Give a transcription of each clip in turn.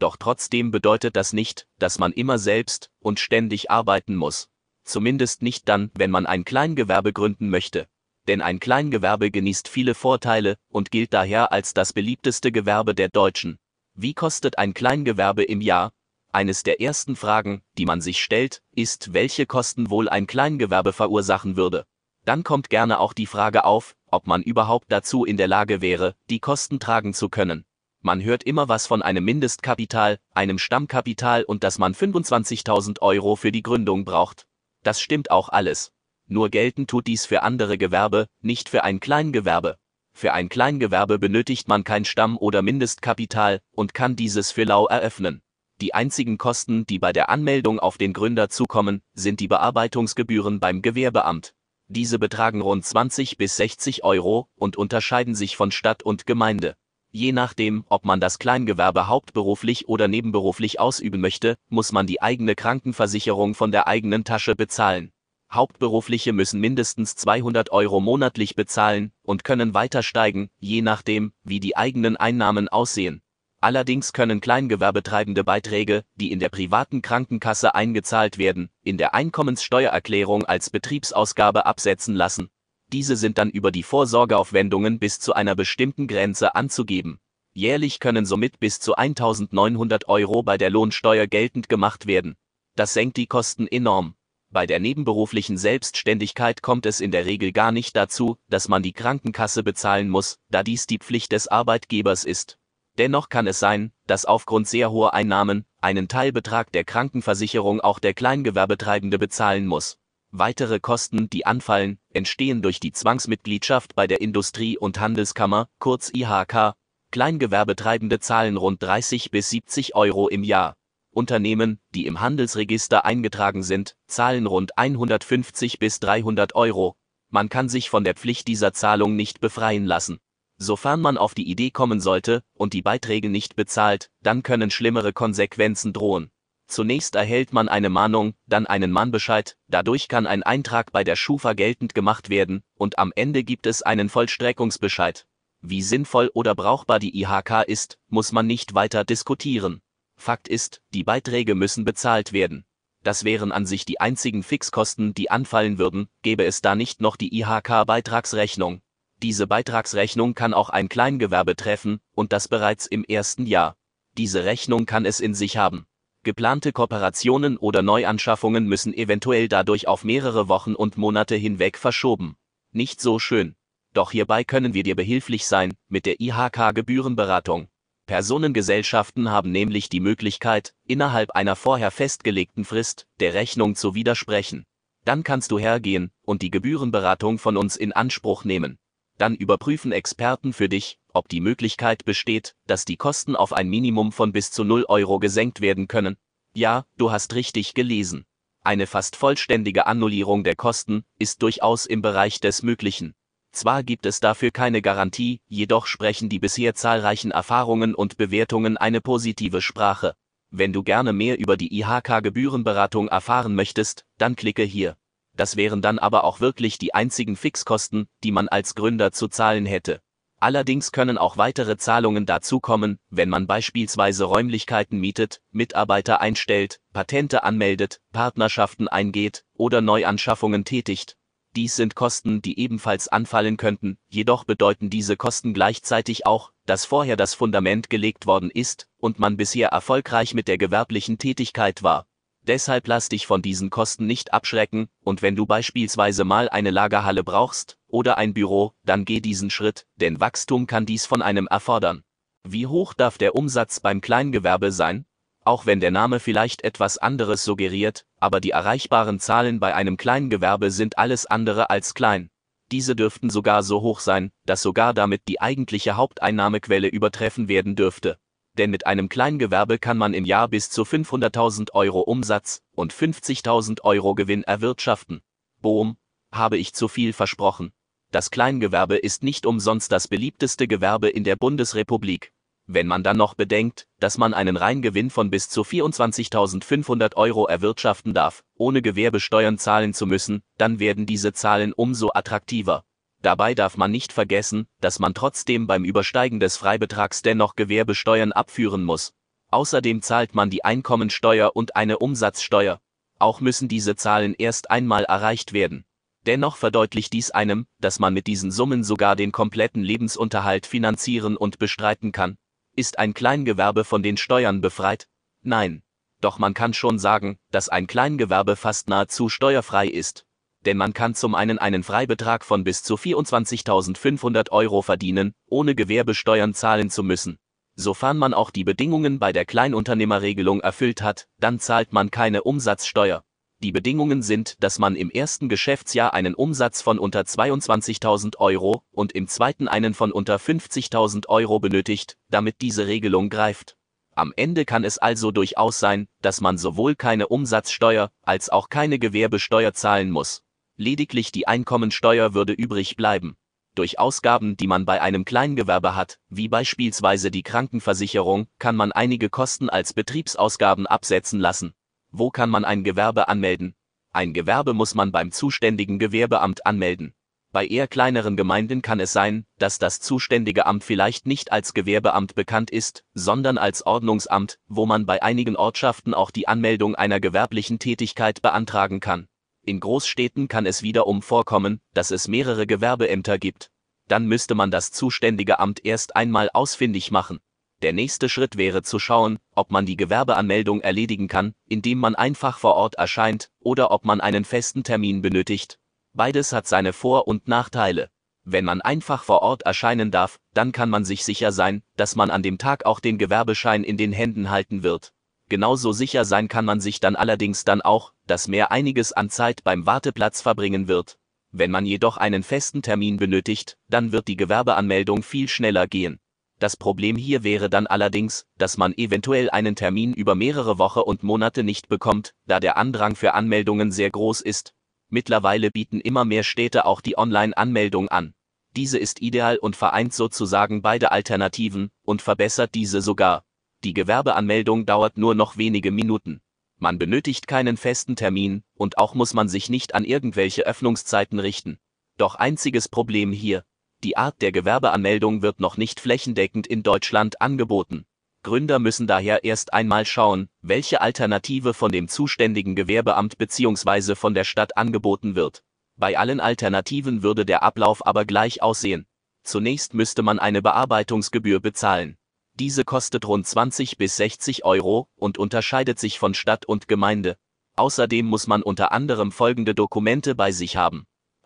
Doch trotzdem bedeutet das nicht, dass man immer selbst und ständig arbeiten muss. Zumindest nicht dann, wenn man ein Kleingewerbe gründen möchte. Denn ein Kleingewerbe genießt viele Vorteile und gilt daher als das beliebteste Gewerbe der Deutschen. Wie kostet ein Kleingewerbe im Jahr? Eines der ersten Fragen, die man sich stellt, ist, welche Kosten wohl ein Kleingewerbe verursachen würde. Dann kommt gerne auch die Frage auf, ob man überhaupt dazu in der Lage wäre, die Kosten tragen zu können. Man hört immer was von einem Mindestkapital, einem Stammkapital und dass man 25.000 Euro für die Gründung braucht. Das stimmt auch alles. Nur gelten tut dies für andere Gewerbe, nicht für ein Kleingewerbe. Für ein Kleingewerbe benötigt man kein Stamm- oder Mindestkapital und kann dieses für lau eröffnen. Die einzigen Kosten, die bei der Anmeldung auf den Gründer zukommen, sind die Bearbeitungsgebühren beim Gewerbeamt. Diese betragen rund 20 bis 60 Euro und unterscheiden sich von Stadt und Gemeinde. Je nachdem, ob man das Kleingewerbe hauptberuflich oder nebenberuflich ausüben möchte, muss man die eigene Krankenversicherung von der eigenen Tasche bezahlen. Hauptberufliche müssen mindestens 200 Euro monatlich bezahlen und können weiter steigen, je nachdem, wie die eigenen Einnahmen aussehen. Allerdings können Kleingewerbetreibende Beiträge, die in der privaten Krankenkasse eingezahlt werden, in der Einkommenssteuererklärung als Betriebsausgabe absetzen lassen. Diese sind dann über die Vorsorgeaufwendungen bis zu einer bestimmten Grenze anzugeben. Jährlich können somit bis zu 1900 Euro bei der Lohnsteuer geltend gemacht werden. Das senkt die Kosten enorm. Bei der nebenberuflichen Selbstständigkeit kommt es in der Regel gar nicht dazu, dass man die Krankenkasse bezahlen muss, da dies die Pflicht des Arbeitgebers ist. Dennoch kann es sein, dass aufgrund sehr hoher Einnahmen einen Teilbetrag der Krankenversicherung auch der Kleingewerbetreibende bezahlen muss. Weitere Kosten, die anfallen, entstehen durch die Zwangsmitgliedschaft bei der Industrie- und Handelskammer, kurz IHK. Kleingewerbetreibende zahlen rund 30 bis 70 Euro im Jahr. Unternehmen, die im Handelsregister eingetragen sind, zahlen rund 150 bis 300 Euro. Man kann sich von der Pflicht dieser Zahlung nicht befreien lassen. Sofern man auf die Idee kommen sollte und die Beiträge nicht bezahlt, dann können schlimmere Konsequenzen drohen. Zunächst erhält man eine Mahnung, dann einen Mahnbescheid, dadurch kann ein Eintrag bei der Schufa geltend gemacht werden, und am Ende gibt es einen Vollstreckungsbescheid. Wie sinnvoll oder brauchbar die IHK ist, muss man nicht weiter diskutieren. Fakt ist, die Beiträge müssen bezahlt werden. Das wären an sich die einzigen Fixkosten, die anfallen würden, gäbe es da nicht noch die IHK-Beitragsrechnung. Diese Beitragsrechnung kann auch ein Kleingewerbe treffen, und das bereits im ersten Jahr. Diese Rechnung kann es in sich haben. Geplante Kooperationen oder Neuanschaffungen müssen eventuell dadurch auf mehrere Wochen und Monate hinweg verschoben. Nicht so schön. Doch hierbei können wir dir behilflich sein, mit der IHK Gebührenberatung. Personengesellschaften haben nämlich die Möglichkeit, innerhalb einer vorher festgelegten Frist der Rechnung zu widersprechen. Dann kannst du hergehen und die Gebührenberatung von uns in Anspruch nehmen. Dann überprüfen Experten für dich, ob die Möglichkeit besteht, dass die Kosten auf ein Minimum von bis zu 0 Euro gesenkt werden können. Ja, du hast richtig gelesen. Eine fast vollständige Annullierung der Kosten ist durchaus im Bereich des Möglichen. Zwar gibt es dafür keine Garantie, jedoch sprechen die bisher zahlreichen Erfahrungen und Bewertungen eine positive Sprache. Wenn du gerne mehr über die IHK-Gebührenberatung erfahren möchtest, dann klicke hier. Das wären dann aber auch wirklich die einzigen Fixkosten, die man als Gründer zu zahlen hätte. Allerdings können auch weitere Zahlungen dazukommen, wenn man beispielsweise Räumlichkeiten mietet, Mitarbeiter einstellt, Patente anmeldet, Partnerschaften eingeht oder Neuanschaffungen tätigt. Dies sind Kosten, die ebenfalls anfallen könnten, jedoch bedeuten diese Kosten gleichzeitig auch, dass vorher das Fundament gelegt worden ist und man bisher erfolgreich mit der gewerblichen Tätigkeit war. Deshalb lass dich von diesen Kosten nicht abschrecken, und wenn du beispielsweise mal eine Lagerhalle brauchst oder ein Büro, dann geh diesen Schritt, denn Wachstum kann dies von einem erfordern. Wie hoch darf der Umsatz beim Kleingewerbe sein? Auch wenn der Name vielleicht etwas anderes suggeriert, aber die erreichbaren Zahlen bei einem Kleingewerbe sind alles andere als klein. Diese dürften sogar so hoch sein, dass sogar damit die eigentliche Haupteinnahmequelle übertreffen werden dürfte. Denn mit einem Kleingewerbe kann man im Jahr bis zu 500.000 Euro Umsatz und 50.000 Euro Gewinn erwirtschaften. Boom, habe ich zu viel versprochen. Das Kleingewerbe ist nicht umsonst das beliebteste Gewerbe in der Bundesrepublik. Wenn man dann noch bedenkt, dass man einen Reingewinn von bis zu 24.500 Euro erwirtschaften darf, ohne Gewerbesteuern zahlen zu müssen, dann werden diese Zahlen umso attraktiver. Dabei darf man nicht vergessen, dass man trotzdem beim Übersteigen des Freibetrags dennoch Gewerbesteuern abführen muss. Außerdem zahlt man die Einkommensteuer und eine Umsatzsteuer. Auch müssen diese Zahlen erst einmal erreicht werden. Dennoch verdeutlicht dies einem, dass man mit diesen Summen sogar den kompletten Lebensunterhalt finanzieren und bestreiten kann. Ist ein Kleingewerbe von den Steuern befreit? Nein. Doch man kann schon sagen, dass ein Kleingewerbe fast nahezu steuerfrei ist. Denn man kann zum einen einen Freibetrag von bis zu 24.500 Euro verdienen, ohne Gewerbesteuern zahlen zu müssen. Sofern man auch die Bedingungen bei der Kleinunternehmerregelung erfüllt hat, dann zahlt man keine Umsatzsteuer. Die Bedingungen sind, dass man im ersten Geschäftsjahr einen Umsatz von unter 22.000 Euro und im zweiten einen von unter 50.000 Euro benötigt, damit diese Regelung greift. Am Ende kann es also durchaus sein, dass man sowohl keine Umsatzsteuer als auch keine Gewerbesteuer zahlen muss. Lediglich die Einkommensteuer würde übrig bleiben. Durch Ausgaben, die man bei einem Kleingewerbe hat, wie beispielsweise die Krankenversicherung, kann man einige Kosten als Betriebsausgaben absetzen lassen. Wo kann man ein Gewerbe anmelden? Ein Gewerbe muss man beim zuständigen Gewerbeamt anmelden. Bei eher kleineren Gemeinden kann es sein, dass das zuständige Amt vielleicht nicht als Gewerbeamt bekannt ist, sondern als Ordnungsamt, wo man bei einigen Ortschaften auch die Anmeldung einer gewerblichen Tätigkeit beantragen kann. In Großstädten kann es wiederum vorkommen, dass es mehrere Gewerbeämter gibt. Dann müsste man das zuständige Amt erst einmal ausfindig machen. Der nächste Schritt wäre zu schauen, ob man die Gewerbeanmeldung erledigen kann, indem man einfach vor Ort erscheint, oder ob man einen festen Termin benötigt. Beides hat seine Vor- und Nachteile. Wenn man einfach vor Ort erscheinen darf, dann kann man sich sicher sein, dass man an dem Tag auch den Gewerbeschein in den Händen halten wird. Genauso sicher sein kann man sich dann allerdings dann auch, dass mehr einiges an Zeit beim Warteplatz verbringen wird. Wenn man jedoch einen festen Termin benötigt, dann wird die Gewerbeanmeldung viel schneller gehen. Das Problem hier wäre dann allerdings, dass man eventuell einen Termin über mehrere Wochen und Monate nicht bekommt, da der Andrang für Anmeldungen sehr groß ist. Mittlerweile bieten immer mehr Städte auch die Online-Anmeldung an. Diese ist ideal und vereint sozusagen beide Alternativen und verbessert diese sogar. Die Gewerbeanmeldung dauert nur noch wenige Minuten. Man benötigt keinen festen Termin und auch muss man sich nicht an irgendwelche Öffnungszeiten richten. Doch einziges Problem hier, die Art der Gewerbeanmeldung wird noch nicht flächendeckend in Deutschland angeboten. Gründer müssen daher erst einmal schauen, welche Alternative von dem zuständigen Gewerbeamt bzw. von der Stadt angeboten wird. Bei allen Alternativen würde der Ablauf aber gleich aussehen. Zunächst müsste man eine Bearbeitungsgebühr bezahlen. Diese kostet rund 20 bis 60 Euro und unterscheidet sich von Stadt und Gemeinde. Außerdem muss man unter anderem folgende Dokumente bei sich haben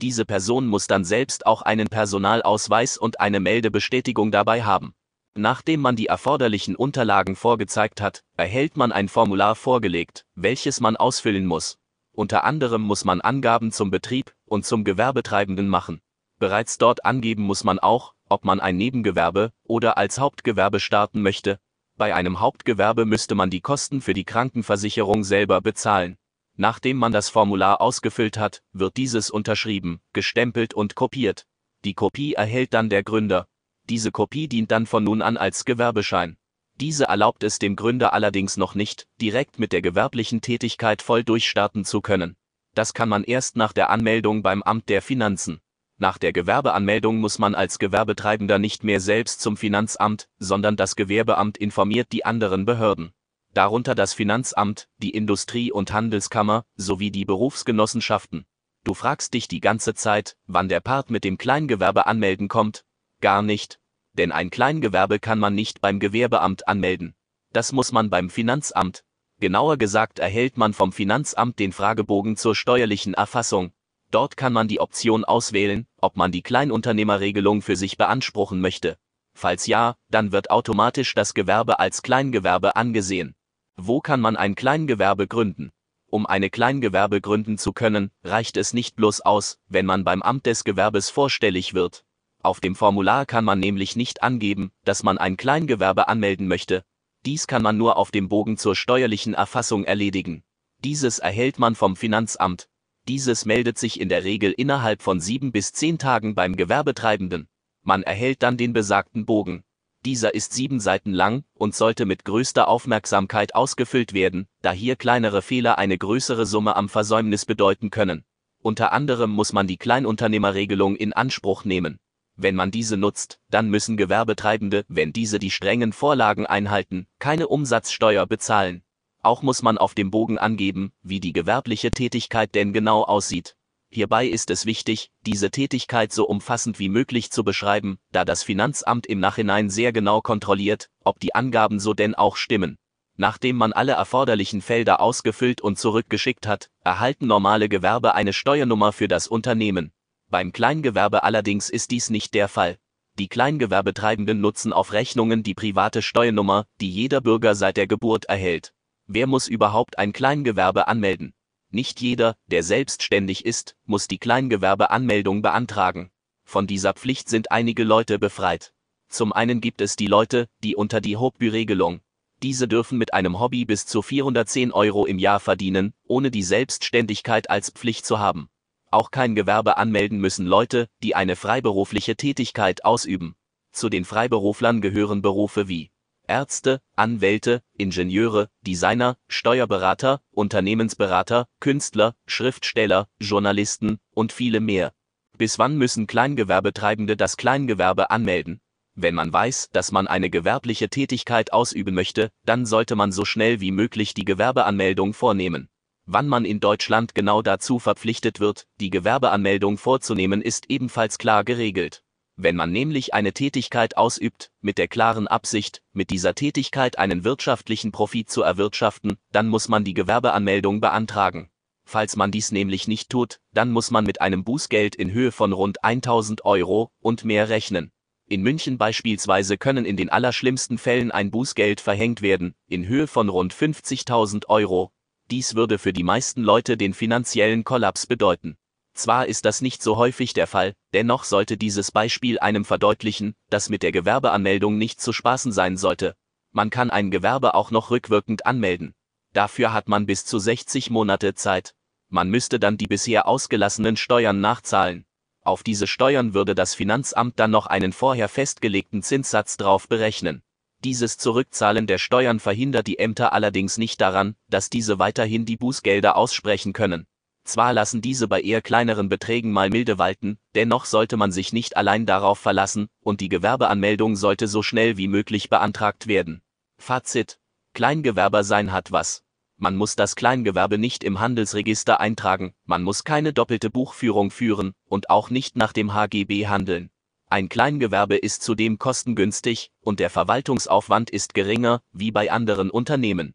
diese Person muss dann selbst auch einen Personalausweis und eine Meldebestätigung dabei haben. Nachdem man die erforderlichen Unterlagen vorgezeigt hat, erhält man ein Formular vorgelegt, welches man ausfüllen muss. Unter anderem muss man Angaben zum Betrieb und zum Gewerbetreibenden machen. Bereits dort angeben muss man auch, ob man ein Nebengewerbe oder als Hauptgewerbe starten möchte. Bei einem Hauptgewerbe müsste man die Kosten für die Krankenversicherung selber bezahlen. Nachdem man das Formular ausgefüllt hat, wird dieses unterschrieben, gestempelt und kopiert. Die Kopie erhält dann der Gründer. Diese Kopie dient dann von nun an als Gewerbeschein. Diese erlaubt es dem Gründer allerdings noch nicht, direkt mit der gewerblichen Tätigkeit voll durchstarten zu können. Das kann man erst nach der Anmeldung beim Amt der Finanzen. Nach der Gewerbeanmeldung muss man als Gewerbetreibender nicht mehr selbst zum Finanzamt, sondern das Gewerbeamt informiert die anderen Behörden darunter das Finanzamt, die Industrie- und Handelskammer sowie die Berufsgenossenschaften. Du fragst dich die ganze Zeit, wann der Part mit dem Kleingewerbe anmelden kommt? Gar nicht. Denn ein Kleingewerbe kann man nicht beim Gewerbeamt anmelden. Das muss man beim Finanzamt. Genauer gesagt erhält man vom Finanzamt den Fragebogen zur steuerlichen Erfassung. Dort kann man die Option auswählen, ob man die Kleinunternehmerregelung für sich beanspruchen möchte. Falls ja, dann wird automatisch das Gewerbe als Kleingewerbe angesehen. Wo kann man ein Kleingewerbe gründen? Um eine Kleingewerbe gründen zu können, reicht es nicht bloß aus, wenn man beim Amt des Gewerbes vorstellig wird. Auf dem Formular kann man nämlich nicht angeben, dass man ein Kleingewerbe anmelden möchte. Dies kann man nur auf dem Bogen zur steuerlichen Erfassung erledigen. Dieses erhält man vom Finanzamt. Dieses meldet sich in der Regel innerhalb von sieben bis zehn Tagen beim Gewerbetreibenden. Man erhält dann den besagten Bogen. Dieser ist sieben Seiten lang und sollte mit größter Aufmerksamkeit ausgefüllt werden, da hier kleinere Fehler eine größere Summe am Versäumnis bedeuten können. Unter anderem muss man die Kleinunternehmerregelung in Anspruch nehmen. Wenn man diese nutzt, dann müssen Gewerbetreibende, wenn diese die strengen Vorlagen einhalten, keine Umsatzsteuer bezahlen. Auch muss man auf dem Bogen angeben, wie die gewerbliche Tätigkeit denn genau aussieht. Hierbei ist es wichtig, diese Tätigkeit so umfassend wie möglich zu beschreiben, da das Finanzamt im Nachhinein sehr genau kontrolliert, ob die Angaben so denn auch stimmen. Nachdem man alle erforderlichen Felder ausgefüllt und zurückgeschickt hat, erhalten normale Gewerbe eine Steuernummer für das Unternehmen. Beim Kleingewerbe allerdings ist dies nicht der Fall. Die Kleingewerbetreibenden nutzen auf Rechnungen die private Steuernummer, die jeder Bürger seit der Geburt erhält. Wer muss überhaupt ein Kleingewerbe anmelden? Nicht jeder, der selbstständig ist, muss die Kleingewerbeanmeldung beantragen. Von dieser Pflicht sind einige Leute befreit. Zum einen gibt es die Leute, die unter die Hobby-Regelung. Diese dürfen mit einem Hobby bis zu 410 Euro im Jahr verdienen, ohne die Selbstständigkeit als Pflicht zu haben. Auch kein Gewerbe anmelden müssen Leute, die eine freiberufliche Tätigkeit ausüben. Zu den Freiberuflern gehören Berufe wie Ärzte, Anwälte, Ingenieure, Designer, Steuerberater, Unternehmensberater, Künstler, Schriftsteller, Journalisten und viele mehr. Bis wann müssen Kleingewerbetreibende das Kleingewerbe anmelden? Wenn man weiß, dass man eine gewerbliche Tätigkeit ausüben möchte, dann sollte man so schnell wie möglich die Gewerbeanmeldung vornehmen. Wann man in Deutschland genau dazu verpflichtet wird, die Gewerbeanmeldung vorzunehmen, ist ebenfalls klar geregelt. Wenn man nämlich eine Tätigkeit ausübt, mit der klaren Absicht, mit dieser Tätigkeit einen wirtschaftlichen Profit zu erwirtschaften, dann muss man die Gewerbeanmeldung beantragen. Falls man dies nämlich nicht tut, dann muss man mit einem Bußgeld in Höhe von rund 1000 Euro und mehr rechnen. In München beispielsweise können in den allerschlimmsten Fällen ein Bußgeld verhängt werden, in Höhe von rund 50.000 Euro. Dies würde für die meisten Leute den finanziellen Kollaps bedeuten. Zwar ist das nicht so häufig der Fall, dennoch sollte dieses Beispiel einem verdeutlichen, dass mit der Gewerbeanmeldung nicht zu spaßen sein sollte. Man kann ein Gewerbe auch noch rückwirkend anmelden. Dafür hat man bis zu 60 Monate Zeit. Man müsste dann die bisher ausgelassenen Steuern nachzahlen. Auf diese Steuern würde das Finanzamt dann noch einen vorher festgelegten Zinssatz drauf berechnen. Dieses Zurückzahlen der Steuern verhindert die Ämter allerdings nicht daran, dass diese weiterhin die Bußgelder aussprechen können. Zwar lassen diese bei eher kleineren Beträgen mal milde walten, dennoch sollte man sich nicht allein darauf verlassen, und die Gewerbeanmeldung sollte so schnell wie möglich beantragt werden. Fazit. Kleingewerber sein hat was. Man muss das Kleingewerbe nicht im Handelsregister eintragen, man muss keine doppelte Buchführung führen und auch nicht nach dem HGB handeln. Ein Kleingewerbe ist zudem kostengünstig und der Verwaltungsaufwand ist geringer, wie bei anderen Unternehmen.